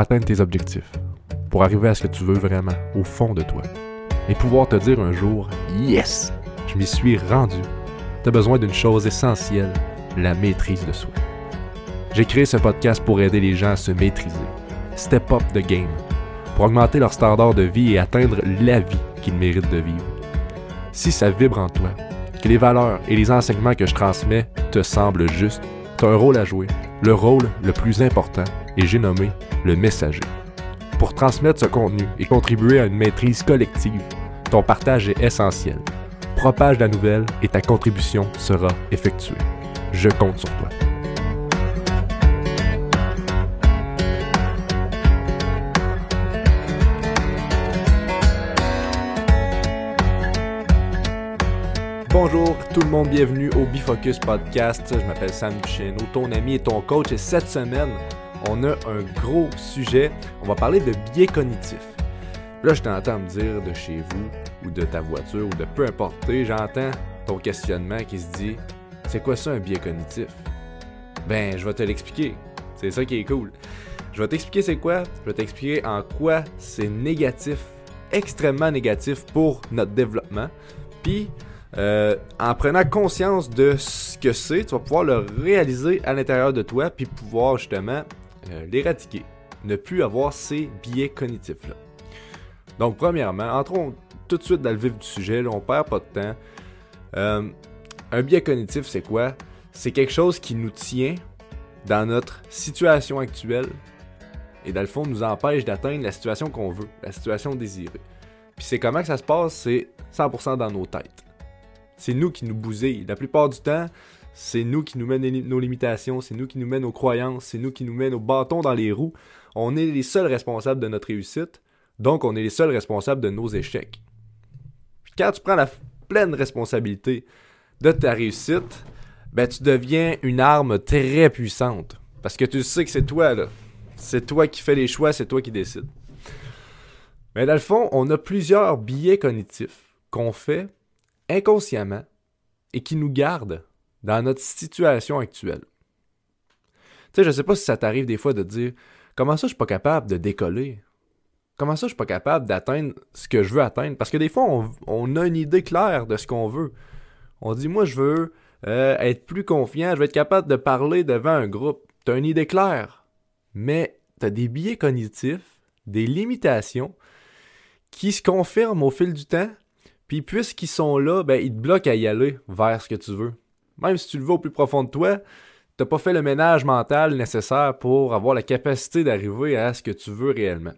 atteindre tes objectifs, pour arriver à ce que tu veux vraiment, au fond de toi, et pouvoir te dire un jour Yes, je m'y suis rendu. Tu as besoin d'une chose essentielle, la maîtrise de soi. J'ai créé ce podcast pour aider les gens à se maîtriser, step up the game, pour augmenter leur standard de vie et atteindre la vie qu'ils méritent de vivre. Si ça vibre en toi, que les valeurs et les enseignements que je transmets te semblent justes, tu as un rôle à jouer, le rôle le plus important, et j'ai nommé le messager. Pour transmettre ce contenu et contribuer à une maîtrise collective, ton partage est essentiel. Propage la nouvelle et ta contribution sera effectuée. Je compte sur toi. Bonjour tout le monde, bienvenue au Bifocus Podcast. Je m'appelle Sam Duchesneau, ton ami et ton coach. Et cette semaine, on a un gros sujet. On va parler de biais cognitifs. Là, je t'entends me dire de chez vous ou de ta voiture ou de peu importe, j'entends ton questionnement qui se dit c'est quoi ça un biais cognitif? Ben, je vais te l'expliquer. C'est ça qui est cool. Je vais t'expliquer c'est quoi, je vais t'expliquer en quoi c'est négatif, extrêmement négatif pour notre développement. Puis, euh, en prenant conscience de ce que c'est, tu vas pouvoir le réaliser à l'intérieur de toi, puis pouvoir justement euh, l'éradiquer. Ne plus avoir ces biais cognitifs-là. Donc, premièrement, entrons tout de suite dans le vif du sujet, là, on perd pas de temps. Euh, un biais cognitif, c'est quoi? C'est quelque chose qui nous tient dans notre situation actuelle et dans le fond nous empêche d'atteindre la situation qu'on veut, la situation désirée. Puis c'est comment que ça se passe? C'est 100% dans nos têtes c'est nous qui nous bousillent. La plupart du temps, c'est nous qui nous mènent nos limitations, c'est nous qui nous mènent nos croyances, c'est nous qui nous mènent nos bâtons dans les roues. On est les seuls responsables de notre réussite, donc on est les seuls responsables de nos échecs. quand tu prends la pleine responsabilité de ta réussite, ben tu deviens une arme très puissante. Parce que tu sais que c'est toi, là. C'est toi qui fais les choix, c'est toi qui décides. Mais dans le fond, on a plusieurs biais cognitifs qu'on fait inconsciemment et qui nous garde dans notre situation actuelle. Tu sais, je sais pas si ça t'arrive des fois de dire comment ça je suis pas capable de décoller? Comment ça je suis pas capable d'atteindre ce que je veux atteindre? Parce que des fois on, a une idée claire de ce qu'on veut. On dit moi je veux euh, être plus confiant, je veux être capable de parler devant un groupe. Tu as une idée claire, mais tu as des biais cognitifs, des limitations qui se confirment au fil du temps puis puisqu'ils sont là, ben ils te bloquent à y aller vers ce que tu veux. Même si tu le veux au plus profond de toi, t'as pas fait le ménage mental nécessaire pour avoir la capacité d'arriver à ce que tu veux réellement.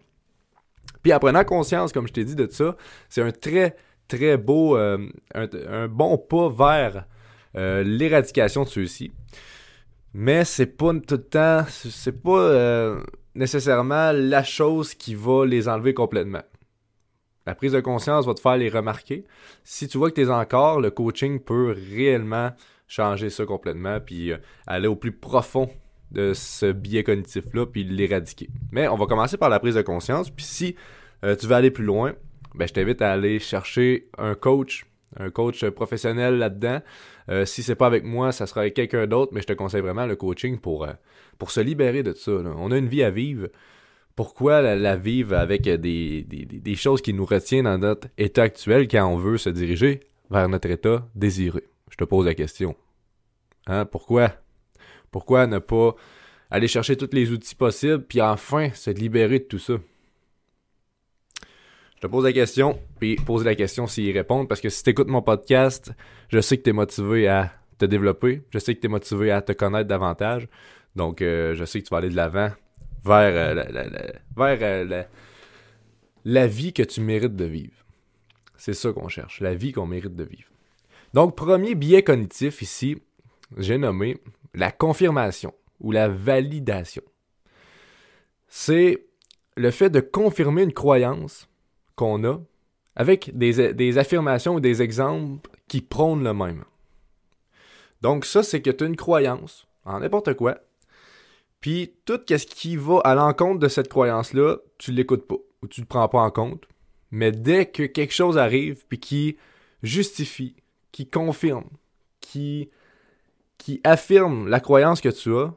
Puis en prenant conscience, comme je t'ai dit de ça, c'est un très très beau, euh, un, bon pas vers euh, l'éradication de ceux-ci. Mais c'est pas tout le temps, c'est pas euh, nécessairement la chose qui va les enlever complètement. La prise de conscience va te faire les remarquer. Si tu vois que tu es encore, le coaching peut réellement changer ça complètement, puis euh, aller au plus profond de ce biais cognitif-là, puis l'éradiquer. Mais on va commencer par la prise de conscience, puis si euh, tu veux aller plus loin, ben, je t'invite à aller chercher un coach, un coach professionnel là-dedans. Euh, si c'est pas avec moi, ça sera avec quelqu'un d'autre, mais je te conseille vraiment le coaching pour, pour se libérer de ça. On a une vie à vivre pourquoi la, vivre avec des, choses qui nous retiennent dans notre état actuel quand on veut se diriger vers notre état désiré? Je te pose la question. Hein? Pourquoi? Pourquoi ne pas aller chercher tous les outils possibles puis enfin se libérer de tout ça? Je te pose la question, puis pose la question s'ils répondent, parce que si tu écoutes mon podcast, je sais que tu es motivé à te développer, je sais que tu es motivé à te connaître davantage, donc euh, je sais que tu vas aller de l'avant vers, euh, euh, la, vie que tu mérites de vivre. C'est ça qu'on cherche, la vie qu'on mérite de vivre. Donc, premier biais cognitif ici, j'ai nommé la confirmation ou la validation. C'est le fait de confirmer une croyance qu'on a avec des, affirmations ou des exemples qui prônent le même. Donc ça, c'est que tu as une croyance en n'importe quoi, puis tout ce qui va à l'encontre de cette croyance-là, tu l'écoutes pas ou tu le prends pas en compte. Mais dès que quelque chose arrive puis qui justifie, qui confirme, qui affirme la croyance que tu as,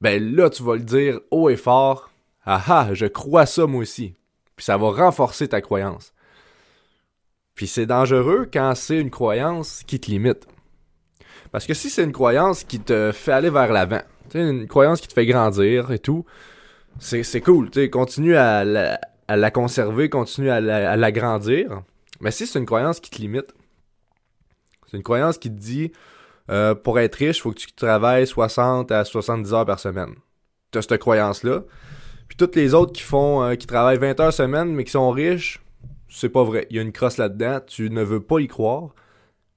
ben là tu vas le dire haut et fort Ah ah, je crois ça moi aussi. Puis ça va renforcer ta croyance. Puis c'est dangereux quand c'est une croyance qui te limite. Parce que si c'est une croyance qui te fait aller vers l'avant, une croyance qui te fait grandir et tout, c'est cool. Continue à la, à la, conserver, continue à l'agrandir. Mais si c'est une croyance qui te limite, c'est une croyance qui te dit euh, pour être riche, il faut que tu travailles 60 à 70 heures par semaine. Tu as cette croyance-là. Puis toutes les autres qui font euh, qui travaillent 20 heures semaine mais qui sont riches, c'est pas vrai. Il y a une crosse là-dedans, tu ne veux pas y croire.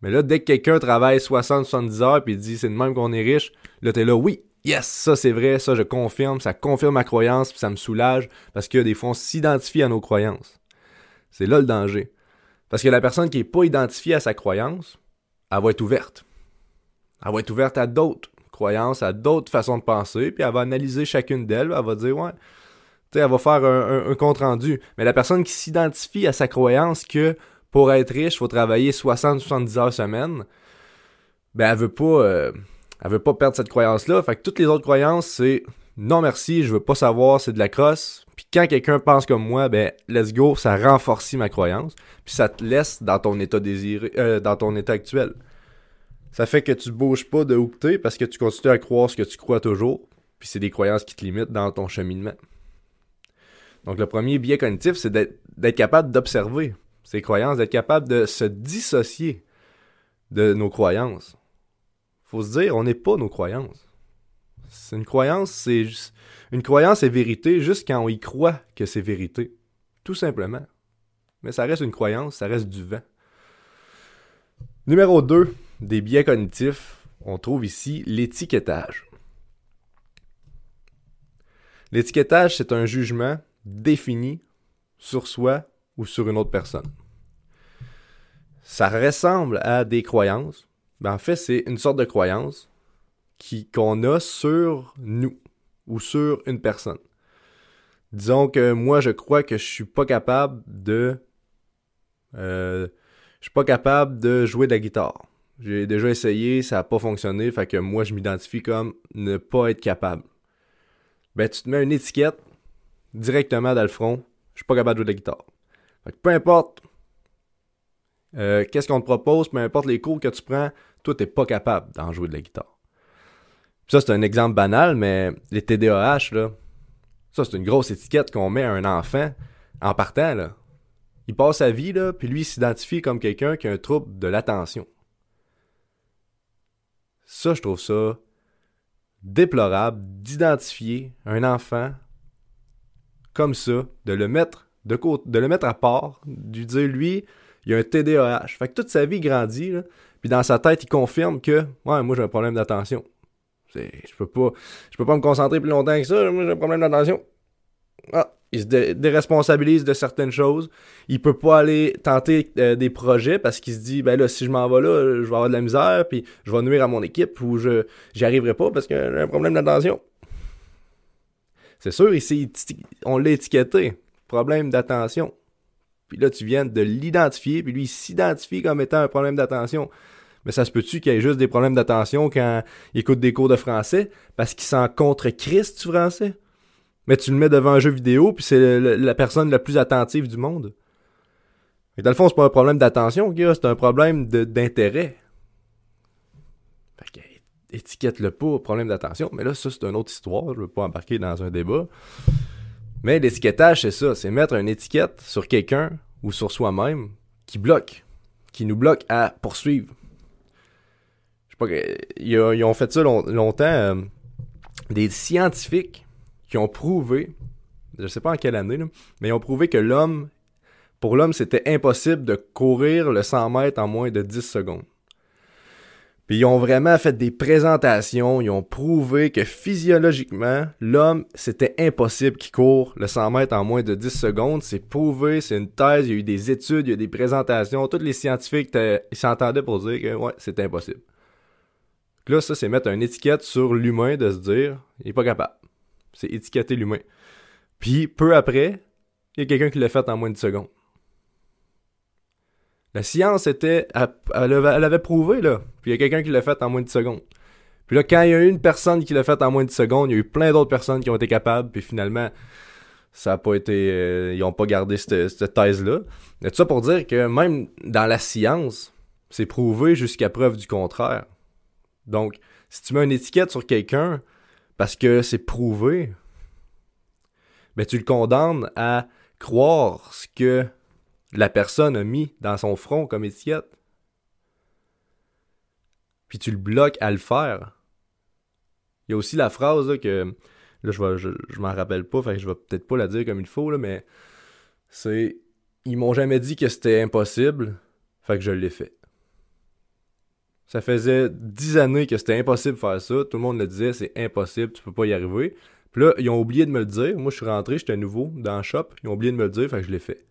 Mais là, dès que quelqu'un travaille 60-70 heures puis dit c'est de même qu'on est riche, là t'es là, oui, yes, ça c'est vrai, ça je confirme, ça confirme ma croyance, puis ça me soulage parce que des fois on s'identifie à nos croyances. C'est là le danger. Parce que la personne qui n'est pas identifiée à sa croyance, elle va être ouverte. Elle va être ouverte à d'autres croyances, à d'autres façons de penser, puis elle va analyser chacune d'elles, elle va dire, ouais, tu sais, elle va faire un, compte rendu. Mais la personne qui s'identifie à sa croyance que pour être riche, il faut travailler 60-70 heures semaine, ben elle veut pas, euh, elle veut pas perdre cette croyance-là. Fait que toutes les autres croyances, c'est non merci, je veux pas savoir, c'est de la crosse. Quand quelqu'un pense comme moi, ben let's go, ça renforce ma croyance, puis ça te laisse dans ton état désiré, euh, dans ton état actuel. Ça fait que tu bouges pas de où parce que tu continues à croire ce que tu crois toujours, puis c'est des croyances qui te limitent dans ton cheminement. Donc le premier biais cognitif, c'est d'être capable d'observer ces croyances, d'être capable de se dissocier de nos croyances. Faut se dire, on n'est pas nos croyances. C'est une croyance, c'est croyance est vérité juste quand on y croit que c'est vérité. Tout simplement. Mais ça reste une croyance, ça reste du vent. Numéro 2 des biais cognitifs, on trouve ici l'étiquetage. L'étiquetage, c'est un jugement défini sur soi ou sur une autre personne. Ça ressemble à des croyances. mais en fait, c'est une sorte de croyance qu'on a sur nous ou sur une personne. Disons que moi, je crois que je suis pas capable de. Euh, je suis pas capable de jouer de la guitare. J'ai déjà essayé, ça n'a pas fonctionné, fait que moi, je m'identifie comme ne pas être capable. Ben, tu te mets une étiquette directement dans le front, je suis pas capable de jouer de la guitare. Fait peu importe euh, qu'est-ce qu'on te propose, peu importe les cours que tu prends, toi, t'es pas capable d'en jouer de la guitare ça, c'est un exemple banal, mais les TDAH, là, ça, c'est une grosse étiquette qu'on met à un enfant en partant, là. Il passe sa vie, là, puis lui, il s'identifie comme quelqu'un qui a un trouble de l'attention. Ça, je trouve ça déplorable d'identifier un enfant comme ça, de le mettre de côté, de le mettre à part, de lui dire lui, il a un TDAH. Fait que toute sa vie il grandit, puis dans sa tête, il confirme que ouais, moi j'ai un problème d'attention. Je peux pas je peux pas me concentrer plus longtemps que ça, j'ai un problème d'attention. Ah, il se déresponsabilise de certaines choses. Il peut pas aller tenter euh, des projets parce qu'il se dit ben là si je m'en vais là, je vais avoir de la misère puis je vais nuire à mon équipe ou je j'y arriverai pas parce que j'ai un problème d'attention. C'est sûr, ici on l'a étiqueté, problème d'attention. Puis là tu viens de l'identifier puis lui s'identifie comme étant un problème d'attention. Mais ça se peut-tu qu'il ait juste des problèmes d'attention quand il écoute des cours de français? Parce qu'il s'en contre Christ du français? Mais tu le mets devant un jeu vidéo, puis c'est la personne la plus attentive du monde. Et dans le fond, c'est pas un problème d'attention, c'est un problème d'intérêt. Étiquette-le pas problème d'attention. Mais là, ça, c'est une autre histoire. Je veux pas embarquer dans un débat. Mais l'étiquetage, c'est ça. C'est mettre une étiquette sur quelqu'un ou sur soi-même qui bloque. Qui nous bloque à poursuivre pas, ils, ont fait ça longtemps. Euh, des scientifiques qui ont prouvé, je sais pas en quelle année, mais ils ont prouvé que l'homme, pour l'homme, c'était impossible de courir le 100 mètres en moins de 10 secondes. Puis ils ont vraiment fait des présentations, ils ont prouvé que physiologiquement, l'homme, c'était impossible qu'il court le 100 mètres en moins de 10 secondes. C'est prouvé, c'est une thèse, il y a eu des études, il y a des présentations. Tous les scientifiques s'entendaient pour dire que ouais, c'est impossible. Là, ça, c'est mettre une étiquette sur l'humain de se dire, il est pas capable. C'est étiqueter l'humain. Puis, peu après, il y a quelqu'un qui l'a fait en moins de secondes. La science était. Elle, avait prouvé, là. Puis il y a quelqu'un qui l'a fait en moins de secondes. Puis là, quand il y a eu une personne qui l'a fait en moins de secondes, il y a eu plein d'autres personnes qui ont été capables. Puis finalement, Ça a pas été. euh, ils ont pas gardé cette, thèse-là. Tout ça pour dire que même dans la science, c'est prouvé jusqu'à preuve du contraire. Donc, si tu mets une étiquette sur quelqu'un parce que c'est prouvé, ben tu le condamnes à croire ce que la personne a mis dans son front comme étiquette. Puis tu le bloques à le faire. Il y a aussi la phrase que là je vais, je, m'en rappelle pas, fait que je vais peut-être pas la dire comme il faut mais c'est ils m'ont jamais dit que c'était impossible, fait que je l'ai fait. Ça faisait dix années que c'était impossible de faire ça. Tout le monde le disait, c'est impossible, tu peux pas y arriver. Puis là, ils ont oublié de me le dire. Moi, je suis rentré, j'étais nouveau dans le shop. Ils ont oublié de me le dire, fait que je l'ai fait.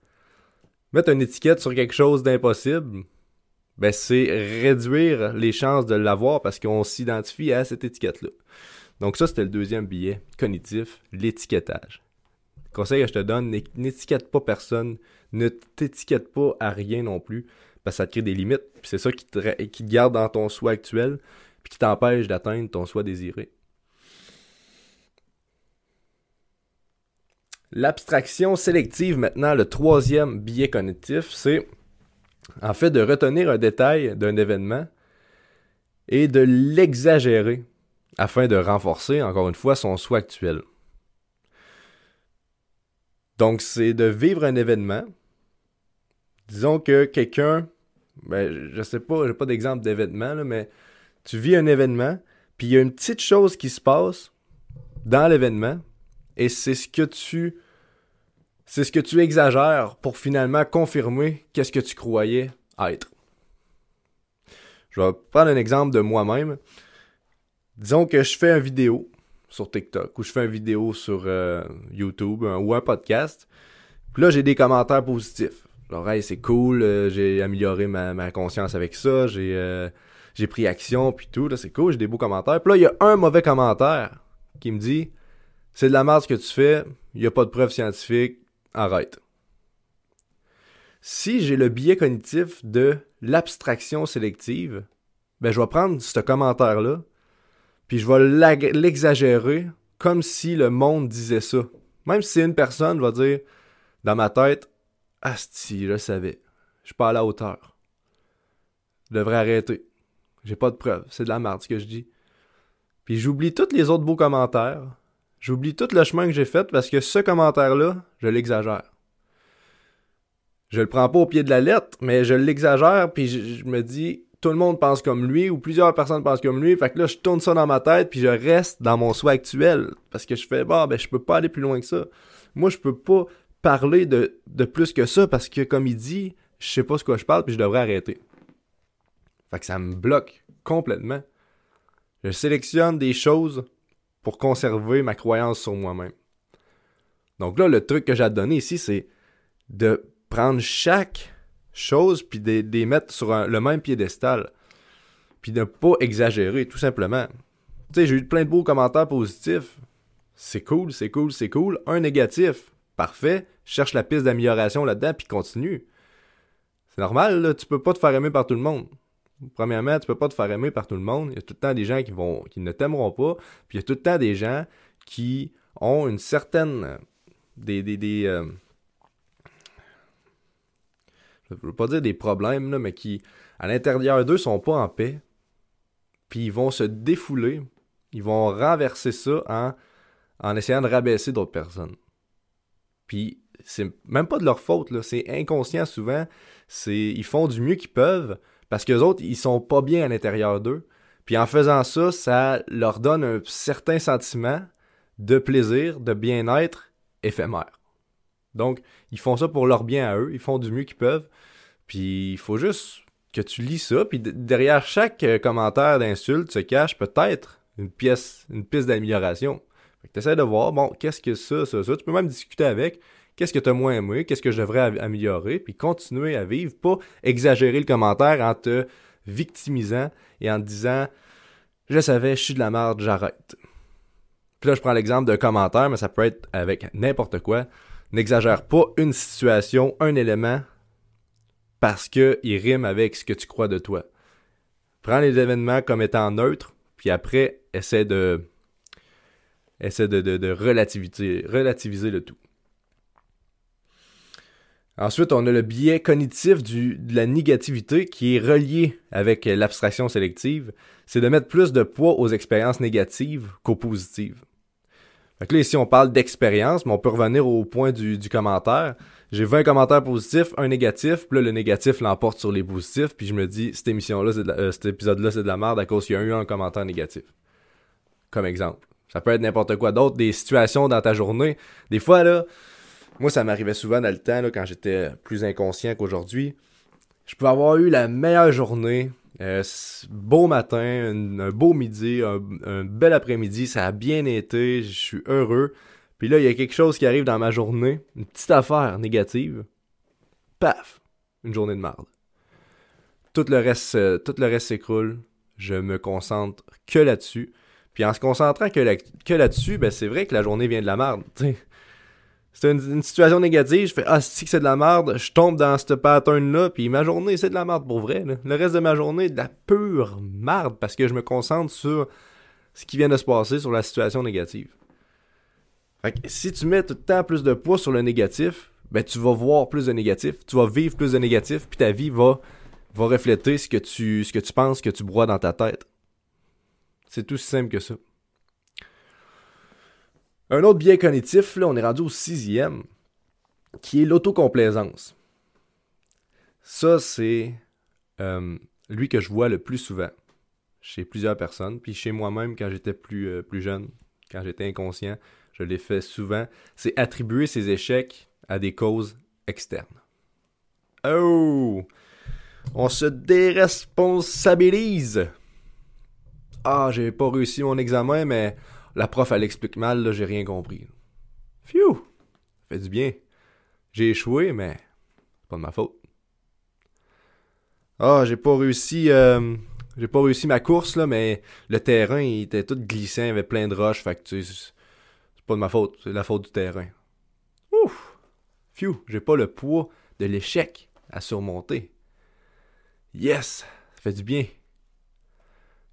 Mettre une étiquette sur quelque chose d'impossible, ben c'est réduire les chances de l'avoir parce qu'on s'identifie à cette étiquette-là. Donc ça, c'était le deuxième billet cognitif, l'étiquetage. Conseil que je te donne, n'étiquette pas personne, ne t'étiquette pas à rien non plus, parce que ça te crée des limites, puis c'est ça qui te, qui te garde dans ton soi actuel, puis qui t'empêche d'atteindre ton soi désiré. L'abstraction sélective, maintenant, le troisième biais cognitif, c'est en fait de retenir un détail d'un événement et de l'exagérer afin de renforcer, encore une fois, son soi actuel. Donc, c'est de vivre un événement. Disons que quelqu'un, ben, je sais pas, j'ai pas d'exemple d'événement, mais tu vis un événement, puis il y a une petite chose qui se passe dans l'événement, et c'est ce que tu c'est ce que tu exagères pour finalement confirmer qu'est-ce que tu croyais être. Je vais prendre un exemple de moi-même. Disons que je fais une vidéo sur TikTok ou je fais une vidéo sur euh, YouTube ou un podcast. Puis là, j'ai des commentaires positifs. Genre, hey, c'est cool, euh, j'ai amélioré ma, conscience avec ça, j'ai euh, j'ai pris action, puis tout, là, c'est cool, j'ai des beaux commentaires. Puis là, il y a un mauvais commentaire qui me dit c'est de la merde ce que tu fais, il n'y a pas de preuves scientifiques, arrête. Si j'ai le biais cognitif de l'abstraction sélective, ben je vais prendre ce commentaire-là, puis je vais l'exagérer comme si le monde disait ça. Même si une personne, va dire dans ma tête, Asti, je le savais. Je suis pas à la hauteur. Je devrais arrêter. J'ai pas de preuves. C'est de la merde ce que je dis. Puis j'oublie tous les autres beaux commentaires. J'oublie tout le chemin que j'ai fait parce que ce commentaire-là, je l'exagère. Je le prends pas au pied de la lettre, mais je l'exagère, puis je, je, me dis, tout le monde pense comme lui, ou plusieurs personnes pensent comme lui, fait que là, je tourne ça dans ma tête, puis je reste dans mon soi actuel, parce que je fais, bah, ben, je peux pas aller plus loin que ça. Moi, je peux pas parler de, plus que ça, parce que, comme il dit, je sais pas ce que je parle, puis je devrais arrêter. Fait que ça me bloque complètement. Je sélectionne des choses pour conserver ma croyance sur moi-même. Donc là, le truc que j'ai à donner ici, c'est de prendre chaque chose puis de, les mettre sur le même piédestal. Puis de ne pas exagérer, tout simplement. Tu sais, j'ai eu plein de beaux commentaires positifs. C'est cool, c'est cool, c'est cool. Un négatif, parfait. Cherche la piste d'amélioration là-dedans puis continue. C'est normal, là, tu peux pas te faire aimer par tout le monde. Premièrement, tu peux pas te faire aimer par tout le monde. Il y a tout le temps des gens qui vont qui ne t'aimeront pas. Puis il y a tout le temps des gens qui ont une certaine des des, des euh, je veux pas dire des problèmes là, mais qui à l'intérieur d'eux sont pas en paix. Puis ils vont se défouler, ils vont renverser ça en en essayant de rabaisser d'autres personnes. Puis c'est même pas de leur faute là, c'est inconscient souvent, c'est ils font du mieux qu'ils peuvent parce que les autres, ils sont pas bien à l'intérieur d'eux. Puis en faisant ça, ça leur donne un certain sentiment de plaisir, de bien-être éphémère. Donc, ils font ça pour leur bien à eux, ils font du mieux qu'ils peuvent. Puis il faut juste que tu lis ça, puis derrière chaque commentaire d'insulte se cache peut-être une pièce, une piste d'amélioration. Tu essaies de voir, bon, qu'est-ce que ça, ça, ça. Tu peux même discuter avec qu'est-ce que tu as moins aimé, qu'est-ce que je devrais améliorer, puis continuer à vivre, pas exagérer le commentaire en te victimisant et en te disant je savais, je suis de la merde, j'arrête. Puis là, je prends l'exemple d'un commentaire, mais ça peut être avec n'importe quoi. N'exagère pas une situation, un élément, parce qu'il rime avec ce que tu crois de toi. Prends les événements comme étant neutres, puis après, essaie de, essaie de, de, relativiser, relativiser le tout. Ensuite, on a le biais cognitif du, de la négativité qui est relié avec l'abstraction sélective. C'est de mettre plus de poids aux expériences négatives qu'aux positives. Fait que là, ici, on parle d'expérience, mais on peut revenir au point du, du commentaire. J'ai 20 commentaires positifs, un négatif, puis là, le négatif l'emporte sur les positifs, puis je me dis, cette émission-là, euh, cet épisode-là, c'est de la merde à cause qu'il y a eu un commentaire négatif. Comme exemple. Ça peut être n'importe quoi d'autre, des situations dans ta journée. Des fois, là, moi, ça m'arrivait souvent dans le temps, quand j'étais plus inconscient qu'aujourd'hui. Je pouvais avoir eu la meilleure journée, euh, beau matin, un, beau midi, un, bel après-midi, ça a bien été, je suis heureux. Puis là, il y a quelque chose qui arrive dans ma journée, une petite affaire négative. Paf! Une journée de merde. Tout le reste, tout le reste s'écroule. Je me concentre que là-dessus. Puis en se concentrant que, là-dessus, ben c'est vrai que la journée vient de la merde. C'est une, situation négative, je fais Ah, si c'est de la merde, je tombe dans ce pattern-là, puis ma journée, c'est de la merde pour vrai. Le reste de ma journée, de la pure merde, parce que je me concentre sur ce qui vient de se passer, sur la situation négative. Si tu mets tout le temps plus de poids sur le négatif, ben tu vas voir plus de négatif, tu vas vivre plus de négatif, puis ta vie va, refléter ce que, tu, ce penses que tu broies dans ta tête. C'est tout simple que ça. Un autre biais cognitif, là, on est rendu au sixième, qui est l'autocomplaisance. Ça, c'est euh, lui que je vois le plus souvent chez plusieurs personnes, puis chez moi-même quand j'étais plus, euh, plus jeune, quand j'étais inconscient, je l'ai fait souvent, c'est attribuer ses échecs à des causes externes. Oh! On se déresponsabilise! Ah, j'ai pas réussi mon examen, mais la prof, elle explique mal, là, j'ai rien compris. Phew! Ça fait du bien. J'ai échoué, mais c'est pas de ma faute. Ah, j'ai pas réussi. Euh, j'ai pas réussi ma course, là, mais le terrain, il était tout glissant, il y avait plein de roches, fait c'est pas de ma faute, c'est la faute du terrain. Ouf! Phew! J'ai pas le poids de l'échec à surmonter. Yes! Ça fait du bien.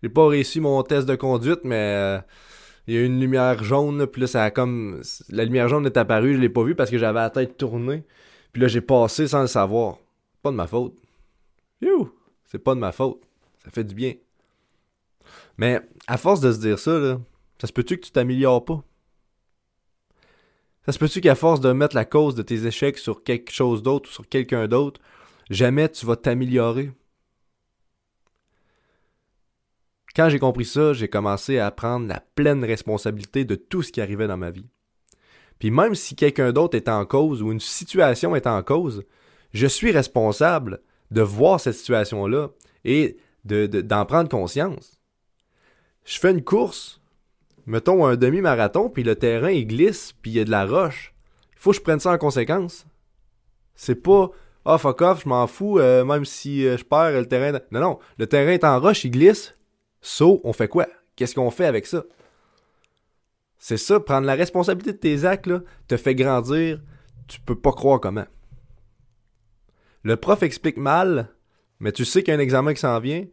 J'ai pas réussi mon test de conduite, mais euh, il y a une lumière jaune, puis là, ça a comme. La lumière jaune est apparue, je l'ai pas vue parce que j'avais la tête tournée. Puis là, j'ai passé sans le savoir. Pas de ma faute. You! C'est pas de ma faute. Ça fait du bien. Mais à force de se dire ça, ça se peut-tu que tu t'améliores pas? Ça se peut-tu qu'à force de mettre la cause de tes échecs sur quelque chose d'autre ou sur quelqu'un d'autre, jamais tu vas t'améliorer? Quand j'ai compris ça, j'ai commencé à prendre la pleine responsabilité de tout ce qui arrivait dans ma vie. Puis même si quelqu'un d'autre est en cause ou une situation est en cause, je suis responsable de voir cette situation-là et d'en de, prendre conscience. Je fais une course, mettons un demi-marathon, puis le terrain il glisse, puis il y a de la roche. Il faut que je prenne ça en conséquence. C'est pas ah fuck off, je m'en fous, euh, même si euh, je perds le terrain. Non, non, le terrain est en roche, il glisse, So, on fait quoi? Qu'est-ce qu'on fait avec ça? C'est ça, prendre la responsabilité de tes actes, te fait grandir, tu peux pas croire comment. Le prof explique mal, mais tu sais qu'il y a un examen qui s'en vient,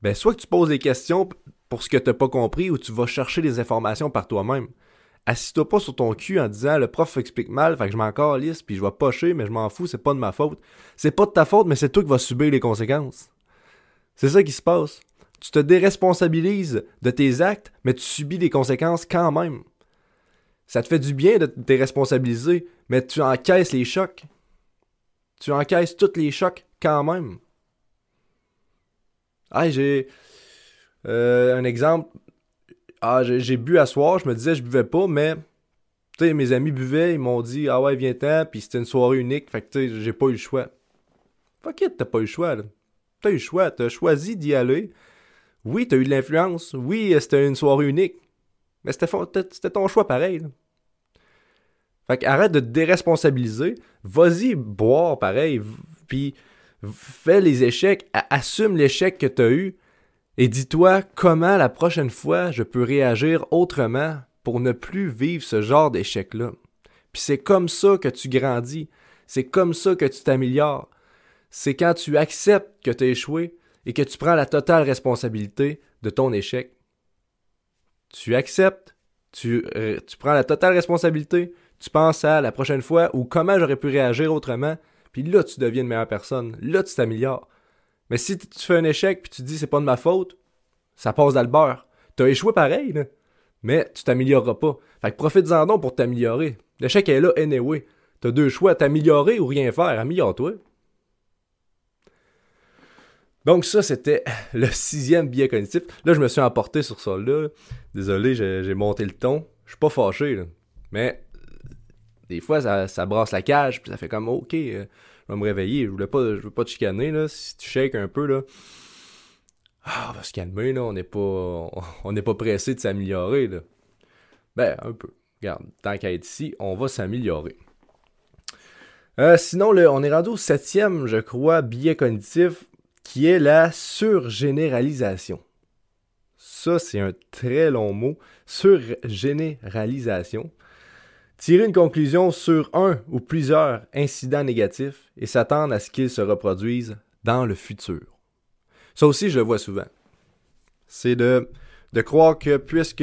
ben soit que tu poses des questions pour ce que t'as pas compris ou tu vas chercher des informations par toi-même. Assis-toi pas sur ton cul en disant le prof explique mal, fait que je m'en calisse puis je vais pocher, mais je m'en fous, c'est pas de ma faute. C'est pas de ta faute, mais c'est toi qui vas subir les conséquences. C'est ça qui se passe tu te déresponsabilises de tes actes, mais tu subis des conséquences quand même. Ça te fait du bien de te déresponsabiliser, mais tu encaisses les chocs. Tu encaisses tous les chocs quand même. Ah, j'ai euh, un exemple. Ah, j'ai bu à soir, je me disais je buvais pas, mais mes amis buvaient, ils m'ont dit Ah ouais, viens-t'en, puis c'était une soirée unique, fait que j'ai pas eu le choix. Fuck it, t'as pas eu le choix, là. T'as eu le choix, t'as choisi d'y aller, oui, t'as eu de l'influence. Oui, c'était une soirée unique. Mais c'était ton choix pareil. Fait qu'arrête de te déresponsabiliser. Vas-y boire pareil. Puis fais les échecs. Assume l'échec que t'as eu. Et dis-toi comment la prochaine fois je peux réagir autrement pour ne plus vivre ce genre d'échec-là. Puis c'est comme ça que tu grandis. C'est comme ça que tu t'améliores. C'est quand tu acceptes que tu as échoué et que tu prends la totale responsabilité de ton échec. Tu acceptes, tu, euh, tu prends la totale responsabilité, tu penses à la prochaine fois ou comment j'aurais pu réagir autrement, Puis là, tu deviens une meilleure personne. Là, tu t'améliores. Mais si tu fais un échec puis tu te dis c'est pas de ma faute, ça passe dans le beurre. T'as échoué pareil, là. Mais tu t'amélioreras pas. Fait que profite-en donc pour t'améliorer. L'échec est là anyway. T'as deux choix, t'améliorer ou rien faire. Améliore-toi. Donc ça, c'était le sixième biais cognitif. Là, je me suis emporté sur ça là. Désolé, j'ai monté le ton. Je suis pas fâché, là. Mais des fois, ça, brasse la cage, puis ça fait comme OK, euh, je vais me réveiller. Je voulais pas, je veux pas te chicaner, là. Si tu shakes un peu, là. Ah, on va se calmer, là. On n'est pas. On n'est pas pressé de s'améliorer, là. Ben, un peu. Regarde, tant qu'à être ici, on va s'améliorer. Euh, sinon, on est rendu au septième, je crois, biais cognitif, qui est la surgénéralisation. Ça, c'est un très long mot. Surgénéralisation. Tirer une conclusion sur un ou plusieurs incidents négatifs et s'attendre à ce qu'ils se reproduisent dans le futur. Ça aussi, je le vois souvent. C'est de, de croire que puisque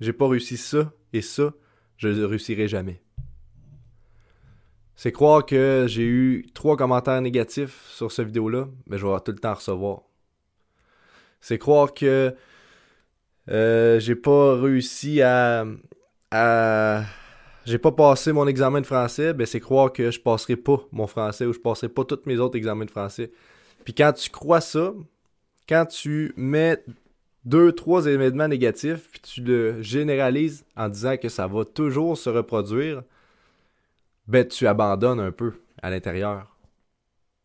j'ai pas réussi ça et ça, je ne réussirai jamais. C'est croire que j'ai eu trois commentaires négatifs sur cette vidéo-là, mais je vais tout le temps recevoir. C'est croire que euh, j'ai pas réussi à, j'ai pas passé mon examen de français, ben c'est croire que je passerai pas mon français ou je passerai pas tous mes autres examens de français. Puis quand tu crois ça, quand tu mets deux, trois événements négatifs, puis tu le généralises en disant que ça va toujours se reproduire, ben tu abandonnes un peu à l'intérieur.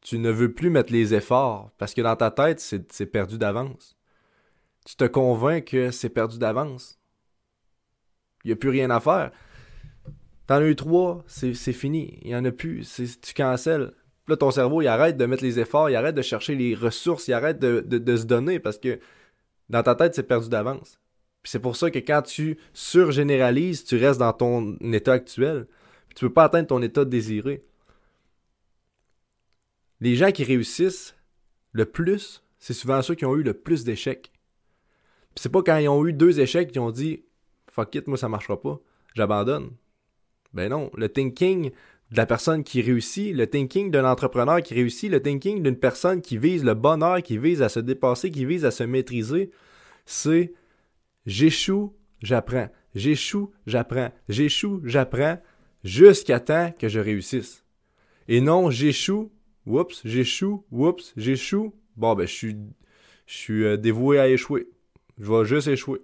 Tu ne veux plus mettre les efforts parce que dans ta tête, c'est perdu d'avance. Tu te convaincs que c'est perdu d'avance. Il n'y a plus rien à faire. T'en as eu trois, c'est fini. Il n'y en a plus. Tu cancelles. Là, ton cerveau, il arrête de mettre les efforts, il arrête de chercher les ressources, il arrête de, de se donner parce que dans ta tête, c'est perdu d'avance. C'est pour ça que quand tu surgénéralises, tu restes dans ton état actuel. Tu peux pas atteindre ton état désiré. Les gens qui réussissent le plus, c'est souvent ceux qui ont eu le plus d'échecs. Puis c'est pas quand ils ont eu deux échecs qu'ils ont dit Fuck it, moi ça marchera pas, j'abandonne. Ben non, le thinking de la personne qui réussit, le thinking d'un entrepreneur qui réussit, le thinking d'une personne qui vise le bonheur, qui vise à se dépasser, qui vise à se maîtriser, c'est j'échoue, j'apprends. J'échoue, j'apprends. J'échoue, j'apprends jusqu'à temps que je réussisse. Et non, j'échoue, oups, j'échoue, oups, j'échoue. Bon, ben, je suis, euh, dévoué à échouer. Je vais juste échouer.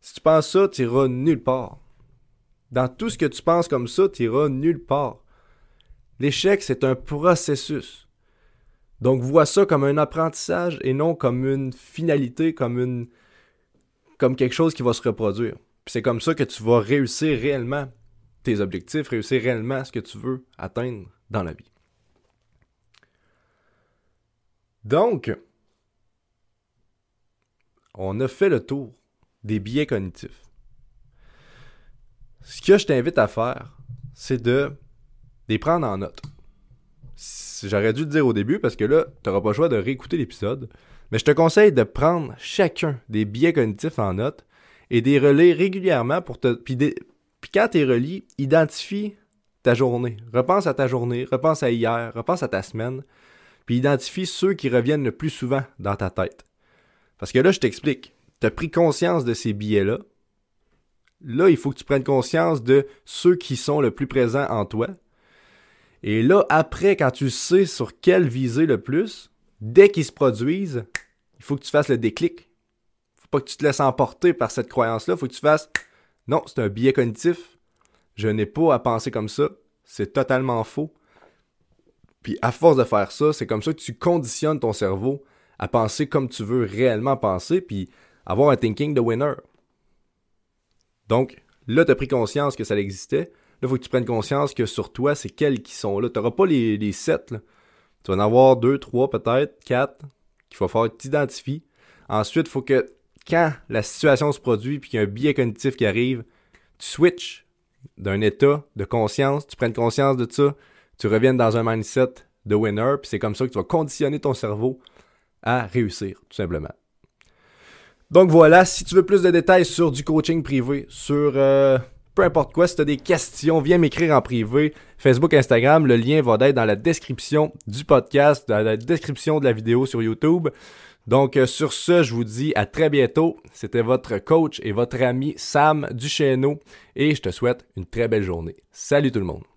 Si tu penses ça, tu iras nulle part. Dans tout ce que tu penses comme ça, tu iras nulle part. L'échec, c'est un processus. Donc, vois ça comme un apprentissage et non comme une finalité, comme une comme quelque chose qui va se reproduire. c'est comme ça que tu vas réussir réellement tes objectifs, réussir réellement ce que tu veux atteindre dans la vie. Donc, on a fait le tour des biais cognitifs. Ce que je t'invite à faire, c'est de les prendre en note. J'aurais dû te dire au début parce que là, tu n'auras pas le choix de réécouter l'épisode. Mais je te conseille de prendre chacun des biais cognitifs en note et de les régulièrement pour te. Quand tu les relis, identifie ta journée. Repense à ta journée, repense à hier, repense à ta semaine. Puis identifie ceux qui reviennent le plus souvent dans ta tête. Parce que là, je t'explique. Tu as pris conscience de ces biais-là. Là, il faut que tu prennes conscience de ceux qui sont le plus présents en toi. Et là, après, quand tu sais sur quel viser le plus, dès qu'ils se produisent, il faut que tu fasses le déclic. Faut pas que tu te laisses emporter par cette croyance-là. Faut que tu fasses non, c'est un biais cognitif. Je n'ai pas à penser comme ça. C'est totalement faux. Puis à force de faire ça, c'est comme ça que tu conditionnes ton cerveau à penser comme tu veux réellement penser, puis avoir un thinking de winner. Donc, là, tu as pris conscience que ça existait. Là, il faut que tu prennes conscience que sur toi, c'est quels qui sont là. Tu n'auras pas les, les 7. Tu vas en avoir 2, 3, peut-être, 4 qu'il faut faire que tu t'identifies. Ensuite, il faut que quand la situation se produit puis qu'il y a un biais cognitif qui arrive, tu switches d'un état de conscience, tu prennes conscience de ça, tu reviennes dans un mindset de winner, puis c'est comme ça que tu vas conditionner ton cerveau à réussir, tout simplement. Donc voilà, si tu veux plus de détails sur du coaching privé, sur euh, peu importe quoi, si tu as des questions, viens m'écrire en privé. Facebook, Instagram, le lien va être dans la description du podcast, dans la description de la vidéo sur YouTube. Donc euh, sur ce, je vous dis à très bientôt. C'était votre coach et votre ami Sam Duchesneau et je te souhaite une très belle journée. Salut tout le monde.